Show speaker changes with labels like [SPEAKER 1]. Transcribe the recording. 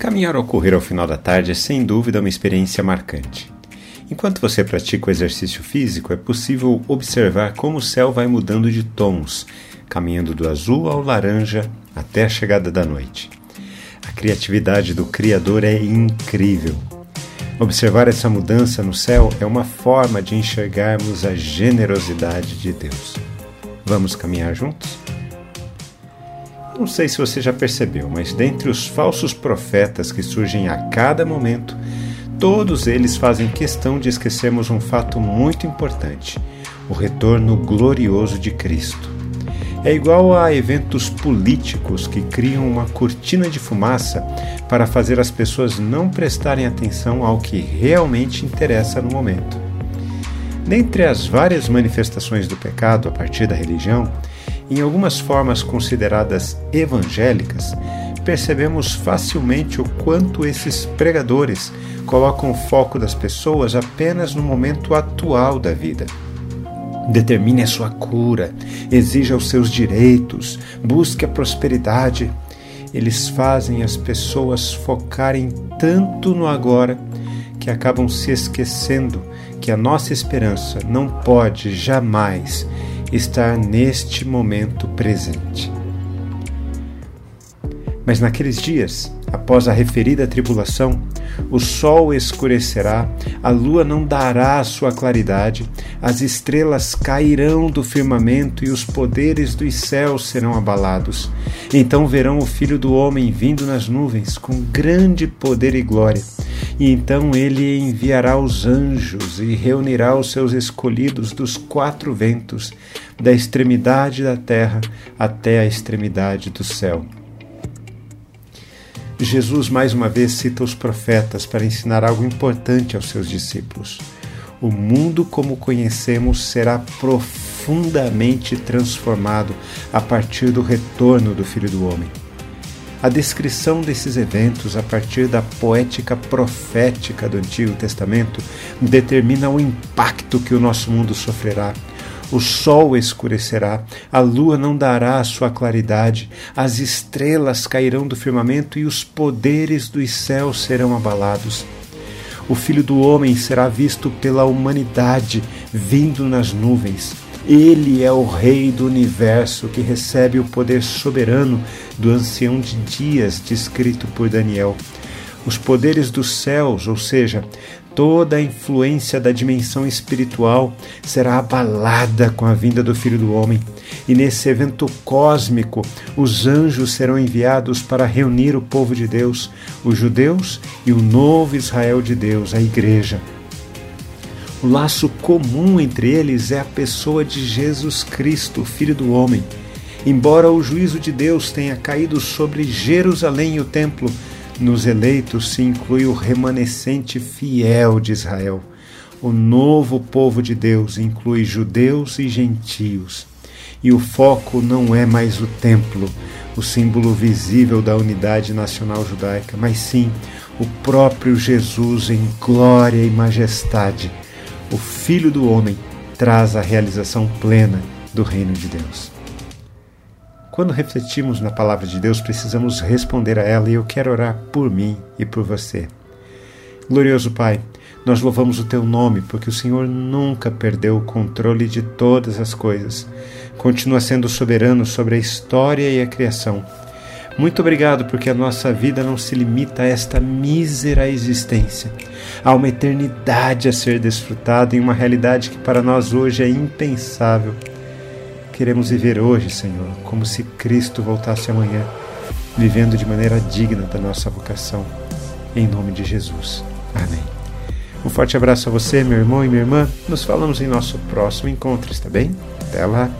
[SPEAKER 1] Caminhar ou correr ao final da tarde é sem dúvida uma experiência marcante. Enquanto você pratica o exercício físico, é possível observar como o céu vai mudando de tons, caminhando do azul ao laranja até a chegada da noite. A criatividade do Criador é incrível. Observar essa mudança no céu é uma forma de enxergarmos a generosidade de Deus. Vamos caminhar juntos? Não sei se você já percebeu, mas dentre os falsos profetas que surgem a cada momento, todos eles fazem questão de esquecermos um fato muito importante: o retorno glorioso de Cristo. É igual a eventos políticos que criam uma cortina de fumaça para fazer as pessoas não prestarem atenção ao que realmente interessa no momento. Dentre as várias manifestações do pecado a partir da religião, em algumas formas consideradas evangélicas, percebemos facilmente o quanto esses pregadores colocam o foco das pessoas apenas no momento atual da vida. Determine a sua cura, exija os seus direitos, busque a prosperidade. Eles fazem as pessoas focarem tanto no agora que acabam se esquecendo que a nossa esperança não pode jamais estar neste momento presente. Mas naqueles dias, após a referida tribulação, o sol escurecerá, a lua não dará a sua claridade, as estrelas cairão do firmamento e os poderes dos céus serão abalados. Então verão o Filho do Homem vindo nas nuvens com grande poder e glória. E então ele enviará os anjos e reunirá os seus escolhidos dos quatro ventos, da extremidade da terra até a extremidade do céu. Jesus mais uma vez cita os profetas para ensinar algo importante aos seus discípulos. O mundo como conhecemos será profundamente transformado a partir do retorno do Filho do Homem. A descrição desses eventos a partir da poética profética do Antigo Testamento determina o impacto que o nosso mundo sofrerá. O sol escurecerá, a lua não dará a sua claridade, as estrelas cairão do firmamento e os poderes dos céus serão abalados. O Filho do Homem será visto pela humanidade vindo nas nuvens ele é o Rei do universo que recebe o poder soberano do ancião de dias descrito por Daniel. Os poderes dos céus, ou seja, toda a influência da dimensão espiritual, será abalada com a vinda do Filho do Homem. E nesse evento cósmico, os anjos serão enviados para reunir o povo de Deus, os judeus e o novo Israel de Deus, a Igreja. O laço comum entre eles é a pessoa de Jesus Cristo, Filho do Homem. Embora o juízo de Deus tenha caído sobre Jerusalém e o templo, nos eleitos se inclui o remanescente fiel de Israel. O novo povo de Deus inclui judeus e gentios. E o foco não é mais o templo, o símbolo visível da unidade nacional judaica, mas sim o próprio Jesus em glória e majestade o Filho do Homem traz a realização plena do reino de Deus. Quando refletimos na palavra de Deus, precisamos responder a ela e eu quero orar por mim e por você. Glorioso Pai, nós louvamos o teu nome porque o Senhor nunca perdeu o controle de todas as coisas. Continua sendo soberano sobre a história e a criação muito obrigado porque a nossa vida não se limita a esta mísera existência. Há uma eternidade a ser desfrutada em uma realidade que para nós hoje é impensável. Queremos viver hoje, Senhor, como se Cristo voltasse amanhã, vivendo de maneira digna da nossa vocação. Em nome de Jesus. Amém. Um forte abraço a você, meu irmão e minha irmã. Nos falamos em nosso próximo encontro, está bem? Até lá.